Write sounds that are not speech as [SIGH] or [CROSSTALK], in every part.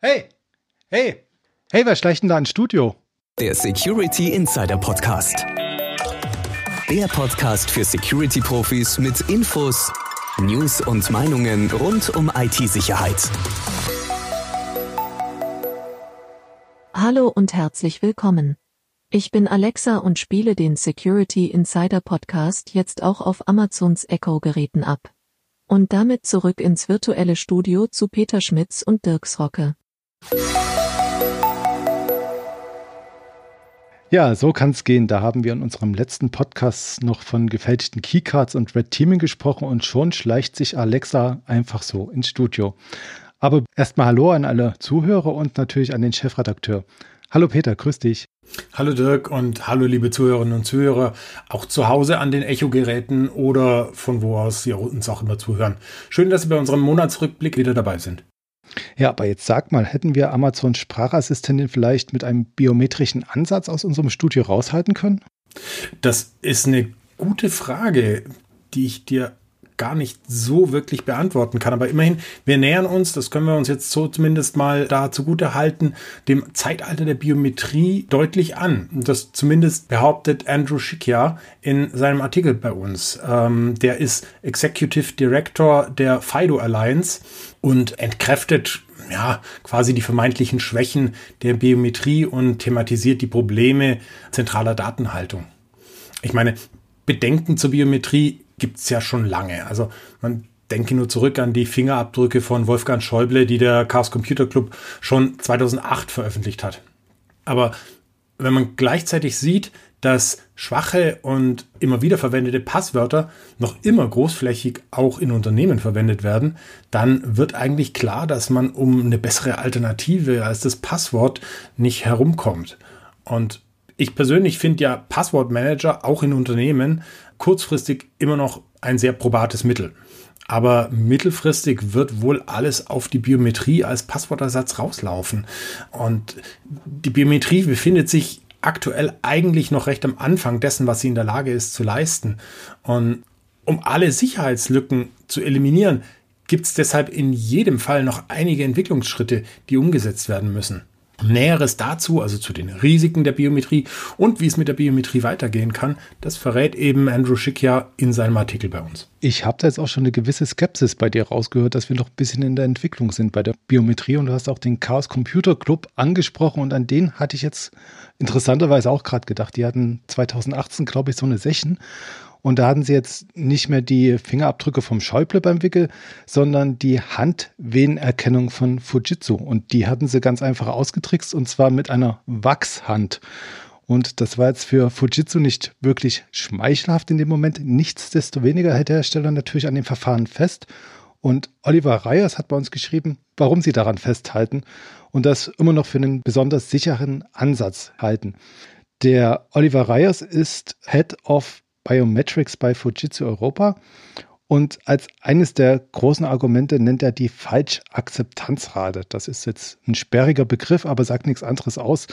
Hey, hey, hey, wer schleicht denn da ins Studio? Der Security Insider Podcast. Der Podcast für Security-Profis mit Infos, News und Meinungen rund um IT-Sicherheit. Hallo und herzlich willkommen. Ich bin Alexa und spiele den Security Insider Podcast jetzt auch auf Amazons Echo Geräten ab. Und damit zurück ins virtuelle Studio zu Peter Schmitz und Dirks Rocke. Ja, so kann es gehen. Da haben wir in unserem letzten Podcast noch von gefälschten Keycards und Red Teaming gesprochen und schon schleicht sich Alexa einfach so ins Studio. Aber erstmal Hallo an alle Zuhörer und natürlich an den Chefredakteur. Hallo Peter, grüß dich. Hallo Dirk und hallo liebe Zuhörerinnen und Zuhörer, auch zu Hause an den Echo-Geräten oder von wo aus Sie uns auch immer zuhören. Schön, dass Sie bei unserem Monatsrückblick wieder dabei sind. Ja, aber jetzt sag mal, hätten wir Amazon Sprachassistentin vielleicht mit einem biometrischen Ansatz aus unserem Studio raushalten können? Das ist eine gute Frage, die ich dir gar nicht so wirklich beantworten kann. Aber immerhin, wir nähern uns, das können wir uns jetzt so zumindest mal da zugute halten, dem Zeitalter der Biometrie deutlich an. Das zumindest behauptet Andrew Schickia in seinem Artikel bei uns. Ähm, der ist Executive Director der FIDO Alliance und entkräftet ja, quasi die vermeintlichen Schwächen der Biometrie und thematisiert die Probleme zentraler Datenhaltung. Ich meine, Bedenken zur Biometrie gibt es ja schon lange. Also man denke nur zurück an die Fingerabdrücke von Wolfgang Schäuble, die der Chaos Computer Club schon 2008 veröffentlicht hat. Aber wenn man gleichzeitig sieht, dass schwache und immer wieder verwendete Passwörter noch immer großflächig auch in Unternehmen verwendet werden, dann wird eigentlich klar, dass man um eine bessere Alternative als das Passwort nicht herumkommt. Und ich persönlich finde ja Passwortmanager auch in Unternehmen kurzfristig immer noch ein sehr probates Mittel. Aber mittelfristig wird wohl alles auf die Biometrie als Passwortersatz rauslaufen. Und die Biometrie befindet sich aktuell eigentlich noch recht am Anfang dessen, was sie in der Lage ist zu leisten. Und um alle Sicherheitslücken zu eliminieren, gibt es deshalb in jedem Fall noch einige Entwicklungsschritte, die umgesetzt werden müssen. Näheres dazu, also zu den Risiken der Biometrie und wie es mit der Biometrie weitergehen kann, das verrät eben Andrew Schick ja in seinem Artikel bei uns. Ich habe da jetzt auch schon eine gewisse Skepsis bei dir rausgehört, dass wir noch ein bisschen in der Entwicklung sind bei der Biometrie und du hast auch den Chaos Computer Club angesprochen und an den hatte ich jetzt interessanterweise auch gerade gedacht. Die hatten 2018, glaube ich, so eine Session und da hatten sie jetzt nicht mehr die Fingerabdrücke vom Schäuble beim Wickel, sondern die Handwehenerkennung von Fujitsu. Und die hatten sie ganz einfach ausgetrickst und zwar mit einer Wachshand. Und das war jetzt für Fujitsu nicht wirklich schmeichelhaft in dem Moment. Nichtsdestoweniger hält der Hersteller natürlich an dem Verfahren fest. Und Oliver Reyes hat bei uns geschrieben, warum sie daran festhalten und das immer noch für einen besonders sicheren Ansatz halten. Der Oliver Reyes ist Head of Biometrics bei Fujitsu Europa. Und als eines der großen Argumente nennt er die Falschakzeptanzrate. Das ist jetzt ein sperriger Begriff, aber sagt nichts anderes aus,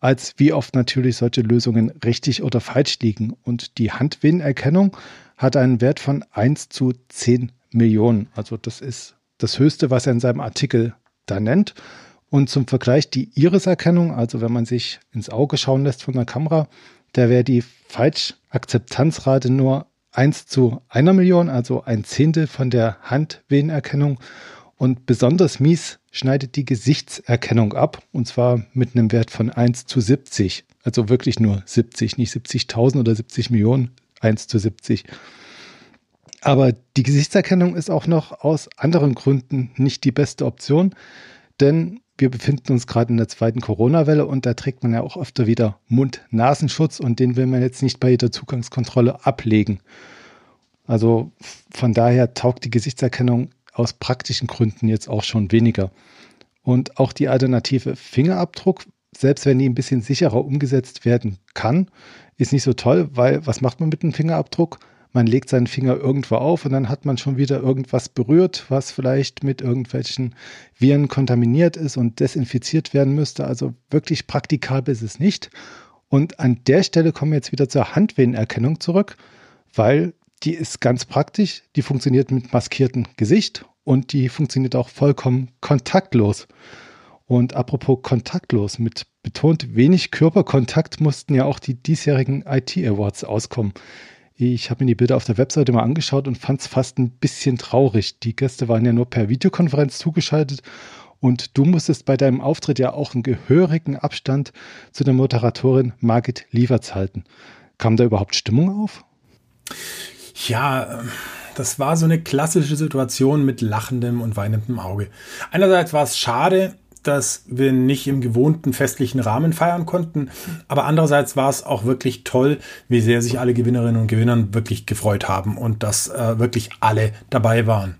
als wie oft natürlich solche Lösungen richtig oder falsch liegen. Und die Handwehenerkennung hat einen Wert von 1 zu 10 Millionen. Also das ist das Höchste, was er in seinem Artikel da nennt. Und zum Vergleich die Iriserkennung, also wenn man sich ins Auge schauen lässt von der Kamera, da wäre die Falschakzeptanzrate nur 1 zu einer Million, also ein Zehntel von der Handwehenerkennung. Und besonders mies schneidet die Gesichtserkennung ab, und zwar mit einem Wert von 1 zu 70. Also wirklich nur 70, nicht 70.000 oder 70 Millionen, 1 zu 70. Aber die Gesichtserkennung ist auch noch aus anderen Gründen nicht die beste Option, denn wir befinden uns gerade in der zweiten Corona-Welle und da trägt man ja auch öfter wieder Mund-Nasenschutz und den will man jetzt nicht bei jeder Zugangskontrolle ablegen. Also von daher taugt die Gesichtserkennung aus praktischen Gründen jetzt auch schon weniger. Und auch die alternative Fingerabdruck, selbst wenn die ein bisschen sicherer umgesetzt werden kann, ist nicht so toll, weil was macht man mit dem Fingerabdruck? Man legt seinen Finger irgendwo auf und dann hat man schon wieder irgendwas berührt, was vielleicht mit irgendwelchen Viren kontaminiert ist und desinfiziert werden müsste. Also wirklich praktikabel ist es nicht. Und an der Stelle kommen wir jetzt wieder zur Handwehenerkennung zurück, weil die ist ganz praktisch. Die funktioniert mit maskiertem Gesicht und die funktioniert auch vollkommen kontaktlos. Und apropos kontaktlos, mit betont wenig Körperkontakt mussten ja auch die diesjährigen IT Awards auskommen. Ich habe mir die Bilder auf der Webseite mal angeschaut und fand es fast ein bisschen traurig. Die Gäste waren ja nur per Videokonferenz zugeschaltet und du musstest bei deinem Auftritt ja auch einen gehörigen Abstand zu der Moderatorin Margit Lieverts halten. Kam da überhaupt Stimmung auf? Ja, das war so eine klassische Situation mit lachendem und weinendem Auge. Einerseits war es schade, dass wir nicht im gewohnten festlichen Rahmen feiern konnten. Aber andererseits war es auch wirklich toll, wie sehr sich alle Gewinnerinnen und Gewinnern wirklich gefreut haben und dass äh, wirklich alle dabei waren.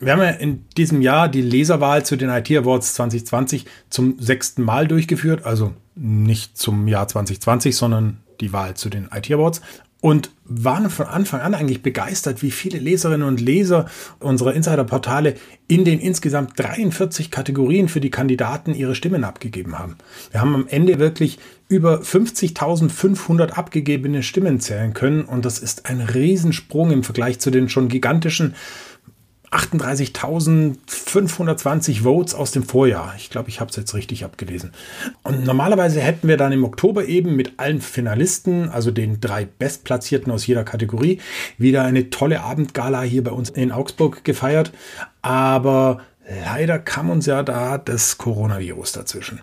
Wir haben ja in diesem Jahr die Leserwahl zu den IT Awards 2020 zum sechsten Mal durchgeführt. Also nicht zum Jahr 2020, sondern die Wahl zu den IT Awards und waren von Anfang an eigentlich begeistert, wie viele Leserinnen und Leser unserer Insider-Portale in den insgesamt 43 Kategorien für die Kandidaten ihre Stimmen abgegeben haben. Wir haben am Ende wirklich über 50.500 abgegebene Stimmen zählen können und das ist ein Riesensprung im Vergleich zu den schon gigantischen 38.520 Votes aus dem Vorjahr. Ich glaube, ich habe es jetzt richtig abgelesen. Und normalerweise hätten wir dann im Oktober eben mit allen Finalisten, also den drei Bestplatzierten aus jeder Kategorie, wieder eine tolle Abendgala hier bei uns in Augsburg gefeiert. Aber leider kam uns ja da das Coronavirus dazwischen.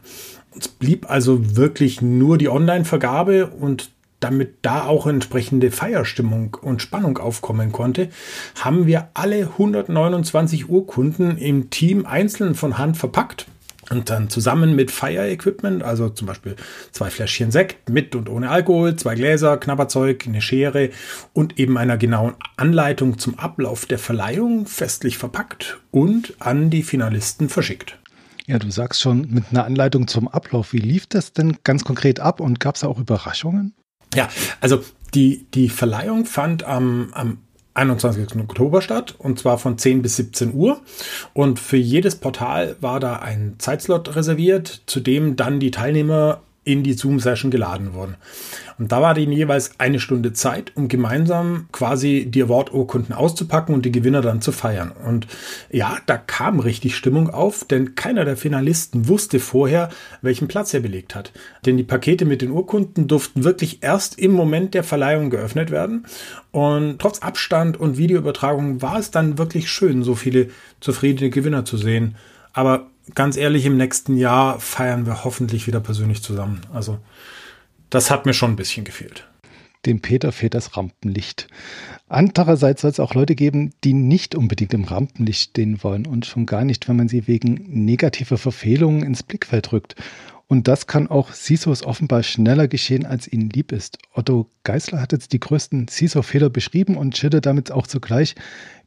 Es blieb also wirklich nur die Online-Vergabe und damit da auch entsprechende Feierstimmung und Spannung aufkommen konnte, haben wir alle 129 Urkunden im Team einzeln von Hand verpackt und dann zusammen mit Fire-Equipment, also zum Beispiel zwei Fläschchen Sekt mit und ohne Alkohol, zwei Gläser, Knabberzeug, eine Schere und eben einer genauen Anleitung zum Ablauf der Verleihung festlich verpackt und an die Finalisten verschickt. Ja, du sagst schon mit einer Anleitung zum Ablauf. Wie lief das denn ganz konkret ab und gab es auch Überraschungen? Ja, also die, die Verleihung fand am, am 21. Oktober statt und zwar von 10 bis 17 Uhr. Und für jedes Portal war da ein Zeitslot reserviert, zu dem dann die Teilnehmer in die Zoom-Session geladen wurden. Und da war denen jeweils eine Stunde Zeit, um gemeinsam quasi die Award-Urkunden auszupacken und die Gewinner dann zu feiern. Und ja, da kam richtig Stimmung auf, denn keiner der Finalisten wusste vorher, welchen Platz er belegt hat. Denn die Pakete mit den Urkunden durften wirklich erst im Moment der Verleihung geöffnet werden. Und trotz Abstand und Videoübertragung war es dann wirklich schön, so viele zufriedene Gewinner zu sehen. Aber ganz ehrlich, im nächsten Jahr feiern wir hoffentlich wieder persönlich zusammen. Also das hat mir schon ein bisschen gefehlt. Dem Peter fehlt das Rampenlicht. Andererseits soll es auch Leute geben, die nicht unbedingt im Rampenlicht stehen wollen und schon gar nicht, wenn man sie wegen negativer Verfehlungen ins Blickfeld rückt. Und das kann auch CISOs offenbar schneller geschehen, als ihnen lieb ist. Otto Geisler hat jetzt die größten CISO-Fehler beschrieben und schildert damit auch zugleich,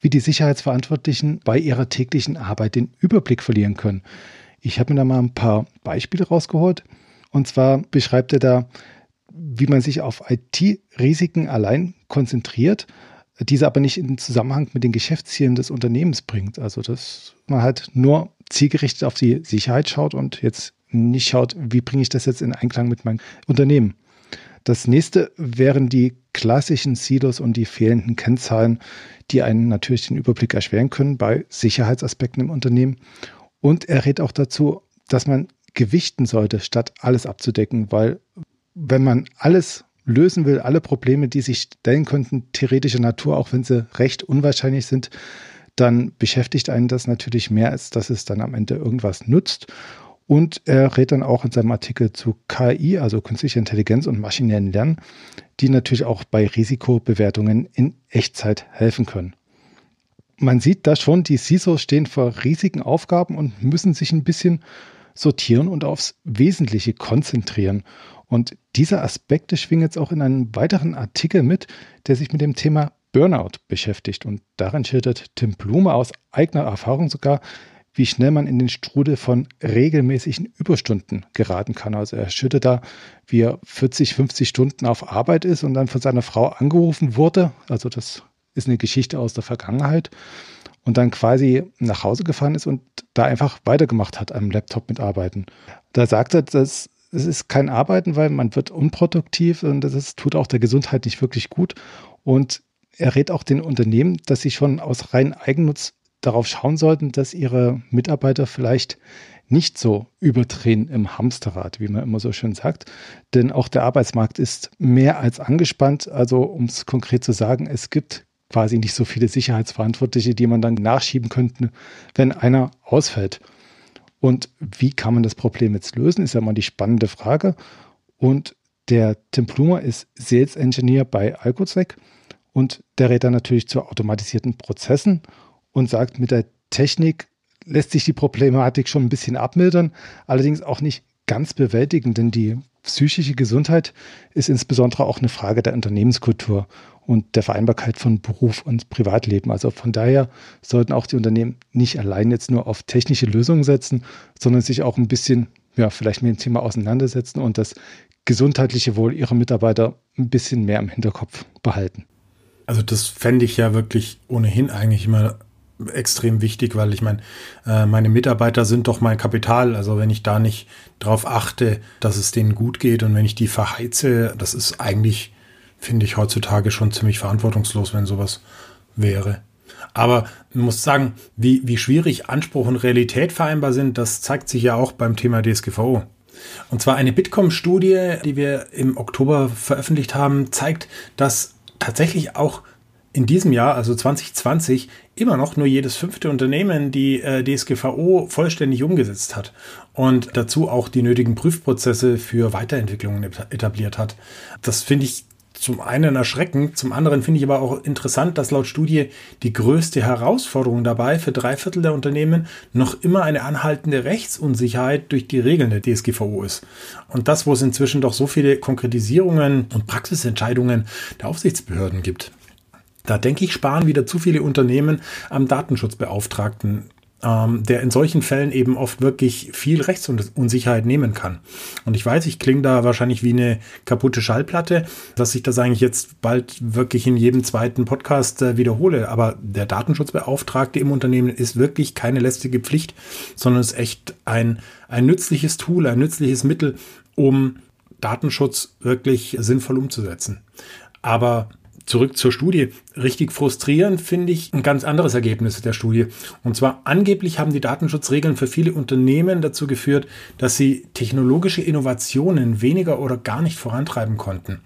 wie die Sicherheitsverantwortlichen bei ihrer täglichen Arbeit den Überblick verlieren können. Ich habe mir da mal ein paar Beispiele rausgeholt. Und zwar beschreibt er da, wie man sich auf IT-Risiken allein konzentriert, diese aber nicht in Zusammenhang mit den Geschäftszielen des Unternehmens bringt. Also dass man halt nur zielgerichtet auf die Sicherheit schaut und jetzt nicht schaut, wie bringe ich das jetzt in Einklang mit meinem Unternehmen. Das nächste wären die klassischen Silos und die fehlenden Kennzahlen, die einen natürlich den Überblick erschweren können bei Sicherheitsaspekten im Unternehmen. Und er rät auch dazu, dass man gewichten sollte, statt alles abzudecken, weil wenn man alles lösen will, alle Probleme, die sich stellen könnten, theoretischer Natur, auch wenn sie recht unwahrscheinlich sind, dann beschäftigt einen das natürlich mehr, als dass es dann am Ende irgendwas nutzt. Und er rät dann auch in seinem Artikel zu KI, also künstlicher Intelligenz und maschinellen Lernen, die natürlich auch bei Risikobewertungen in Echtzeit helfen können. Man sieht da schon, die CISOs stehen vor riesigen Aufgaben und müssen sich ein bisschen sortieren und aufs Wesentliche konzentrieren. Und diese Aspekte schwingen jetzt auch in einem weiteren Artikel mit, der sich mit dem Thema Burnout beschäftigt. Und darin schildert Tim Blume aus eigener Erfahrung sogar, wie schnell man in den Strudel von regelmäßigen Überstunden geraten kann. Also er schüttet da, wie er 40, 50 Stunden auf Arbeit ist und dann von seiner Frau angerufen wurde. Also das ist eine Geschichte aus der Vergangenheit. Und dann quasi nach Hause gefahren ist und da einfach weitergemacht hat am Laptop mit Arbeiten. Da sagt er, dass es ist kein Arbeiten, weil man wird unproduktiv und das tut auch der Gesundheit nicht wirklich gut. Und er rät auch den Unternehmen, dass sie schon aus rein Eigennutz darauf schauen sollten, dass ihre Mitarbeiter vielleicht nicht so überdrehen im Hamsterrad, wie man immer so schön sagt. Denn auch der Arbeitsmarkt ist mehr als angespannt. Also um es konkret zu sagen, es gibt quasi nicht so viele Sicherheitsverantwortliche, die man dann nachschieben könnte, wenn einer ausfällt. Und wie kann man das Problem jetzt lösen, ist ja mal die spannende Frage. Und der Tim Plumer ist Sales Engineer bei Alcosec und der rät dann natürlich zu automatisierten Prozessen und sagt, mit der Technik lässt sich die Problematik schon ein bisschen abmildern, allerdings auch nicht ganz bewältigen, denn die psychische Gesundheit ist insbesondere auch eine Frage der Unternehmenskultur und der Vereinbarkeit von Beruf und Privatleben. Also von daher sollten auch die Unternehmen nicht allein jetzt nur auf technische Lösungen setzen, sondern sich auch ein bisschen, ja, vielleicht mit dem Thema auseinandersetzen und das gesundheitliche Wohl ihrer Mitarbeiter ein bisschen mehr im Hinterkopf behalten. Also das fände ich ja wirklich ohnehin eigentlich immer extrem wichtig, weil ich meine, äh, meine Mitarbeiter sind doch mein Kapital. Also wenn ich da nicht drauf achte, dass es denen gut geht und wenn ich die verheize, das ist eigentlich, finde ich heutzutage schon ziemlich verantwortungslos, wenn sowas wäre. Aber man muss sagen, wie, wie schwierig Anspruch und Realität vereinbar sind, das zeigt sich ja auch beim Thema DSGVO. Und zwar eine Bitkom-Studie, die wir im Oktober veröffentlicht haben, zeigt, dass tatsächlich auch in diesem Jahr, also 2020, immer noch nur jedes fünfte Unternehmen die äh, DSGVO vollständig umgesetzt hat und dazu auch die nötigen Prüfprozesse für Weiterentwicklungen etabliert hat. Das finde ich zum einen erschreckend, zum anderen finde ich aber auch interessant, dass laut Studie die größte Herausforderung dabei für drei Viertel der Unternehmen noch immer eine anhaltende Rechtsunsicherheit durch die Regeln der DSGVO ist. Und das, wo es inzwischen doch so viele Konkretisierungen und Praxisentscheidungen der Aufsichtsbehörden gibt. Da denke ich, sparen wieder zu viele Unternehmen am Datenschutzbeauftragten, ähm, der in solchen Fällen eben oft wirklich viel Rechtsunsicherheit nehmen kann. Und ich weiß, ich klinge da wahrscheinlich wie eine kaputte Schallplatte, dass ich das eigentlich jetzt bald wirklich in jedem zweiten Podcast äh, wiederhole. Aber der Datenschutzbeauftragte im Unternehmen ist wirklich keine lästige Pflicht, sondern ist echt ein, ein nützliches Tool, ein nützliches Mittel, um Datenschutz wirklich sinnvoll umzusetzen. Aber zurück zur Studie. Richtig frustrierend finde ich ein ganz anderes Ergebnis der Studie. Und zwar angeblich haben die Datenschutzregeln für viele Unternehmen dazu geführt, dass sie technologische Innovationen weniger oder gar nicht vorantreiben konnten.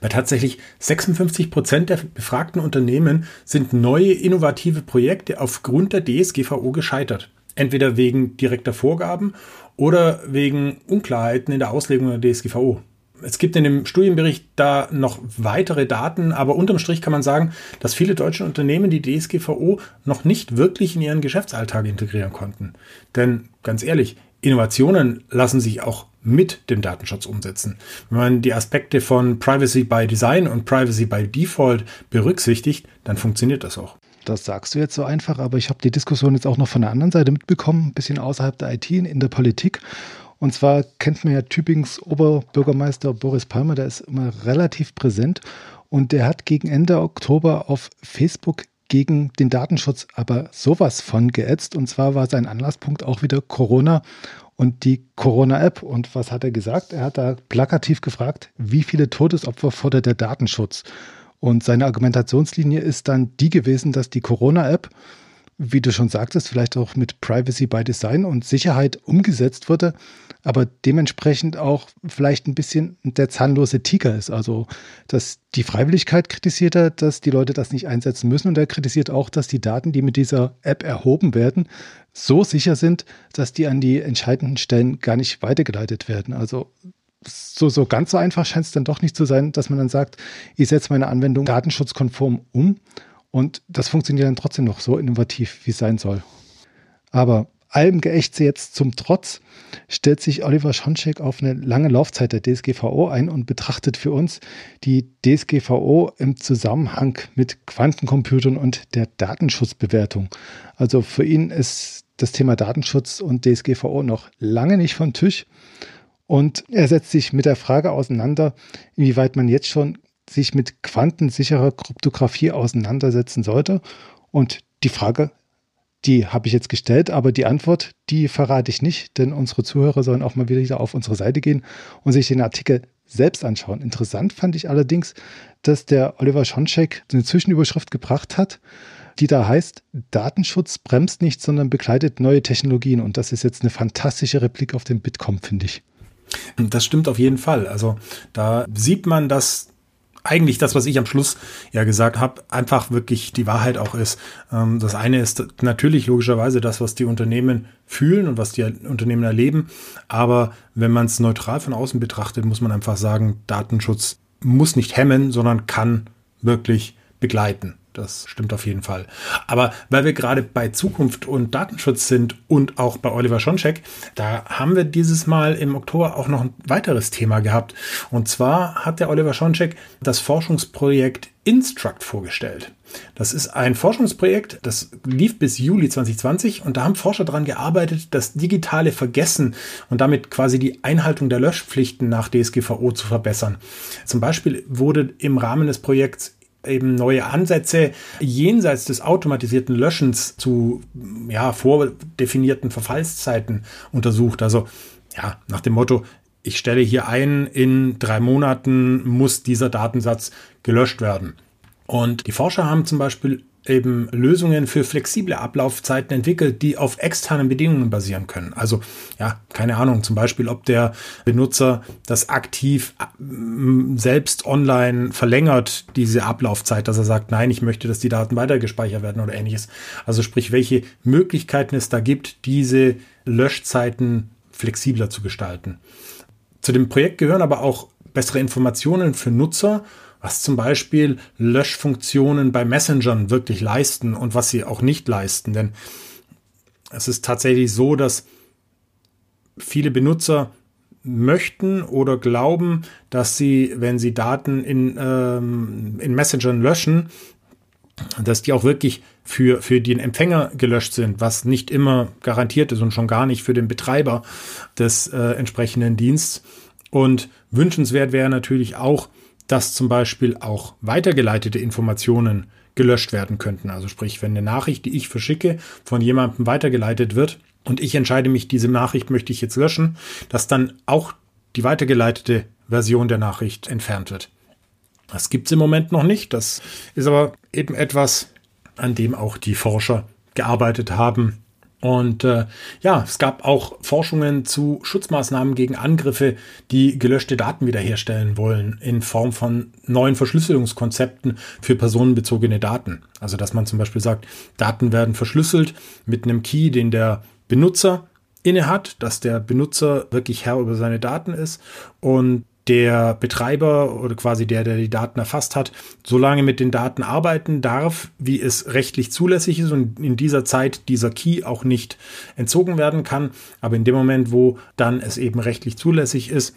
Weil tatsächlich 56 Prozent der befragten Unternehmen sind neue innovative Projekte aufgrund der DSGVO gescheitert. Entweder wegen direkter Vorgaben oder wegen Unklarheiten in der Auslegung der DSGVO es gibt in dem Studienbericht da noch weitere Daten, aber unterm Strich kann man sagen, dass viele deutsche Unternehmen die DSGVO noch nicht wirklich in ihren Geschäftsalltag integrieren konnten. Denn ganz ehrlich, Innovationen lassen sich auch mit dem Datenschutz umsetzen. Wenn man die Aspekte von Privacy by Design und Privacy by Default berücksichtigt, dann funktioniert das auch. Das sagst du jetzt so einfach, aber ich habe die Diskussion jetzt auch noch von der anderen Seite mitbekommen, ein bisschen außerhalb der IT in der Politik. Und zwar kennt man ja Tübingens Oberbürgermeister Boris Palmer, der ist immer relativ präsent und der hat gegen Ende Oktober auf Facebook gegen den Datenschutz aber sowas von geätzt. Und zwar war sein Anlasspunkt auch wieder Corona und die Corona-App. Und was hat er gesagt? Er hat da plakativ gefragt, wie viele Todesopfer fordert der Datenschutz? Und seine Argumentationslinie ist dann die gewesen, dass die Corona-App wie du schon sagtest, vielleicht auch mit Privacy by Design und Sicherheit umgesetzt wurde, aber dementsprechend auch vielleicht ein bisschen der zahnlose Tiger ist. Also, dass die Freiwilligkeit kritisiert er, dass die Leute das nicht einsetzen müssen und er kritisiert auch, dass die Daten, die mit dieser App erhoben werden, so sicher sind, dass die an die entscheidenden Stellen gar nicht weitergeleitet werden. Also so, so ganz so einfach scheint es dann doch nicht zu sein, dass man dann sagt, ich setze meine Anwendung datenschutzkonform um und das funktioniert dann trotzdem noch so innovativ, wie es sein soll. Aber allem Geächtse jetzt zum Trotz stellt sich Oliver Schoncheck auf eine lange Laufzeit der DSGVO ein und betrachtet für uns die DSGVO im Zusammenhang mit Quantencomputern und der Datenschutzbewertung. Also für ihn ist das Thema Datenschutz und DSGVO noch lange nicht vom Tisch. Und er setzt sich mit der Frage auseinander, inwieweit man jetzt schon sich mit quantensicherer Kryptographie auseinandersetzen sollte. Und die Frage, die habe ich jetzt gestellt, aber die Antwort, die verrate ich nicht, denn unsere Zuhörer sollen auch mal wieder auf unsere Seite gehen und sich den Artikel selbst anschauen. Interessant fand ich allerdings, dass der Oliver Schoncheck eine Zwischenüberschrift gebracht hat. die da heißt, Datenschutz bremst nicht, sondern begleitet neue Technologien. Und das ist jetzt eine fantastische Replik auf den Bitkom, finde ich. Das stimmt auf jeden Fall. Also da sieht man, dass eigentlich das, was ich am Schluss ja gesagt habe, einfach wirklich die Wahrheit auch ist. Ähm, das eine ist natürlich logischerweise das, was die Unternehmen fühlen und was die Unternehmen erleben. Aber wenn man es neutral von außen betrachtet, muss man einfach sagen, Datenschutz muss nicht hemmen, sondern kann wirklich begleiten. Das stimmt auf jeden Fall. Aber weil wir gerade bei Zukunft und Datenschutz sind und auch bei Oliver Schoncheck, da haben wir dieses Mal im Oktober auch noch ein weiteres Thema gehabt. Und zwar hat der Oliver Schoncheck das Forschungsprojekt Instruct vorgestellt. Das ist ein Forschungsprojekt, das lief bis Juli 2020 und da haben Forscher daran gearbeitet, das digitale Vergessen und damit quasi die Einhaltung der Löschpflichten nach DSGVO zu verbessern. Zum Beispiel wurde im Rahmen des Projekts eben neue Ansätze jenseits des automatisierten Löschens zu ja, vordefinierten Verfallszeiten untersucht. Also ja, nach dem Motto, ich stelle hier ein, in drei Monaten muss dieser Datensatz gelöscht werden. Und die Forscher haben zum Beispiel eben Lösungen für flexible Ablaufzeiten entwickelt, die auf externen Bedingungen basieren können. Also ja, keine Ahnung, zum Beispiel, ob der Benutzer das aktiv äh, selbst online verlängert, diese Ablaufzeit, dass er sagt, nein, ich möchte, dass die Daten weitergespeichert werden oder ähnliches. Also sprich, welche Möglichkeiten es da gibt, diese Löschzeiten flexibler zu gestalten. Zu dem Projekt gehören aber auch bessere Informationen für Nutzer was zum Beispiel Löschfunktionen bei Messengern wirklich leisten und was sie auch nicht leisten. Denn es ist tatsächlich so, dass viele Benutzer möchten oder glauben, dass sie, wenn sie Daten in, ähm, in Messengern löschen, dass die auch wirklich für, für den Empfänger gelöscht sind, was nicht immer garantiert ist und schon gar nicht für den Betreiber des äh, entsprechenden Diensts. Und wünschenswert wäre natürlich auch, dass zum Beispiel auch weitergeleitete Informationen gelöscht werden könnten. Also sprich, wenn eine Nachricht, die ich verschicke, von jemandem weitergeleitet wird und ich entscheide mich, diese Nachricht möchte ich jetzt löschen, dass dann auch die weitergeleitete Version der Nachricht entfernt wird. Das gibt es im Moment noch nicht. Das ist aber eben etwas, an dem auch die Forscher gearbeitet haben und äh, ja, es gab auch Forschungen zu Schutzmaßnahmen gegen Angriffe, die gelöschte Daten wiederherstellen wollen in Form von neuen Verschlüsselungskonzepten für personenbezogene Daten. Also dass man zum Beispiel sagt, Daten werden verschlüsselt mit einem Key, den der Benutzer inne hat, dass der Benutzer wirklich Herr über seine Daten ist und der Betreiber oder quasi der, der die Daten erfasst hat, so lange mit den Daten arbeiten darf, wie es rechtlich zulässig ist und in dieser Zeit dieser Key auch nicht entzogen werden kann. Aber in dem Moment, wo dann es eben rechtlich zulässig ist,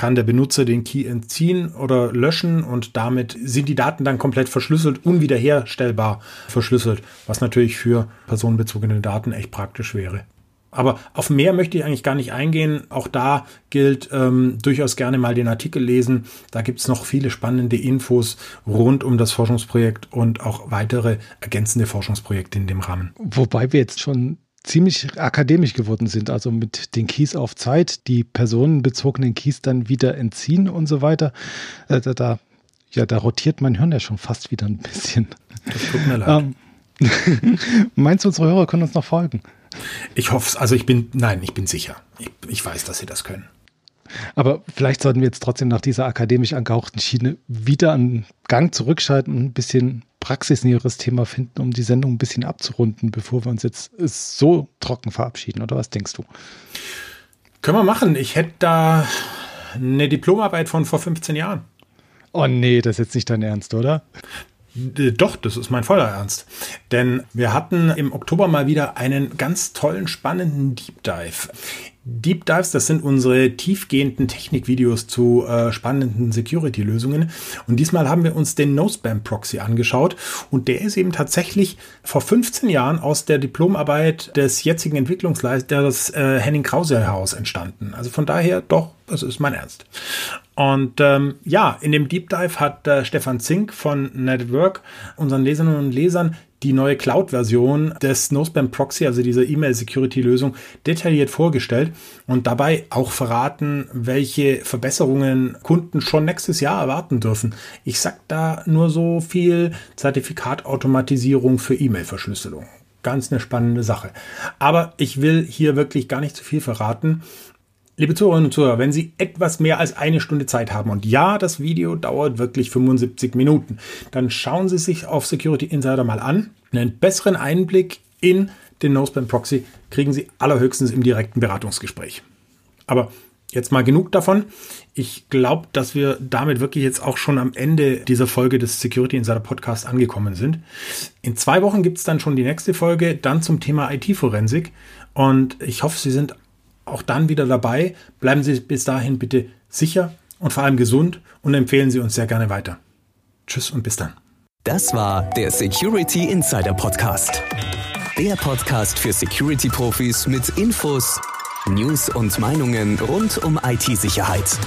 kann der Benutzer den Key entziehen oder löschen und damit sind die Daten dann komplett verschlüsselt, unwiederherstellbar verschlüsselt, was natürlich für personenbezogene Daten echt praktisch wäre. Aber auf mehr möchte ich eigentlich gar nicht eingehen. Auch da gilt ähm, durchaus gerne mal den Artikel lesen. Da gibt es noch viele spannende Infos rund um das Forschungsprojekt und auch weitere ergänzende Forschungsprojekte in dem Rahmen. Wobei wir jetzt schon ziemlich akademisch geworden sind, also mit den Keys auf Zeit, die personenbezogenen Keys dann wieder entziehen und so weiter. Äh, da, da, ja, da rotiert mein Hirn ja schon fast wieder ein bisschen. Das tut mir leid. Ähm, [LAUGHS] meinst du, unsere Hörer können uns noch folgen? Ich hoffe es, also ich bin, nein, ich bin sicher. Ich, ich weiß, dass sie das können. Aber vielleicht sollten wir jetzt trotzdem nach dieser akademisch angehauchten Schiene wieder einen Gang zurückschalten und ein bisschen praxisnäheres Thema finden, um die Sendung ein bisschen abzurunden, bevor wir uns jetzt so trocken verabschieden. Oder was denkst du? Können wir machen. Ich hätte da eine Diplomarbeit von vor 15 Jahren. Oh nee, das ist jetzt nicht dein Ernst, oder? Äh, doch, das ist mein voller Ernst. Denn wir hatten im Oktober mal wieder einen ganz tollen, spannenden Deep Dive. Deep Dives, das sind unsere tiefgehenden Technikvideos zu äh, spannenden Security-Lösungen. Und diesmal haben wir uns den No-Spam-Proxy angeschaut. Und der ist eben tatsächlich vor 15 Jahren aus der Diplomarbeit des jetzigen Entwicklungsleiters äh, Henning Krause heraus entstanden. Also von daher doch Das ist mein Ernst. Und ähm, ja, in dem Deep Dive hat äh, Stefan Zink von Network unseren Leserinnen und Lesern die neue Cloud-Version des NoSpam Proxy, also dieser E-Mail-Security-Lösung, detailliert vorgestellt und dabei auch verraten, welche Verbesserungen Kunden schon nächstes Jahr erwarten dürfen. Ich sag da nur so viel Zertifikatautomatisierung für E-Mail-Verschlüsselung. Ganz eine spannende Sache. Aber ich will hier wirklich gar nicht zu viel verraten. Liebe Zuhörerinnen und Zuhörer, wenn Sie etwas mehr als eine Stunde Zeit haben und ja, das Video dauert wirklich 75 Minuten, dann schauen Sie sich auf Security Insider mal an. Einen besseren Einblick in den Noseband Proxy kriegen Sie allerhöchstens im direkten Beratungsgespräch. Aber jetzt mal genug davon. Ich glaube, dass wir damit wirklich jetzt auch schon am Ende dieser Folge des Security Insider Podcast angekommen sind. In zwei Wochen gibt es dann schon die nächste Folge, dann zum Thema IT-Forensik. Und ich hoffe, Sie sind auch dann wieder dabei. Bleiben Sie bis dahin bitte sicher und vor allem gesund und empfehlen Sie uns sehr gerne weiter. Tschüss und bis dann. Das war der Security Insider Podcast. Der Podcast für Security-Profis mit Infos, News und Meinungen rund um IT-Sicherheit.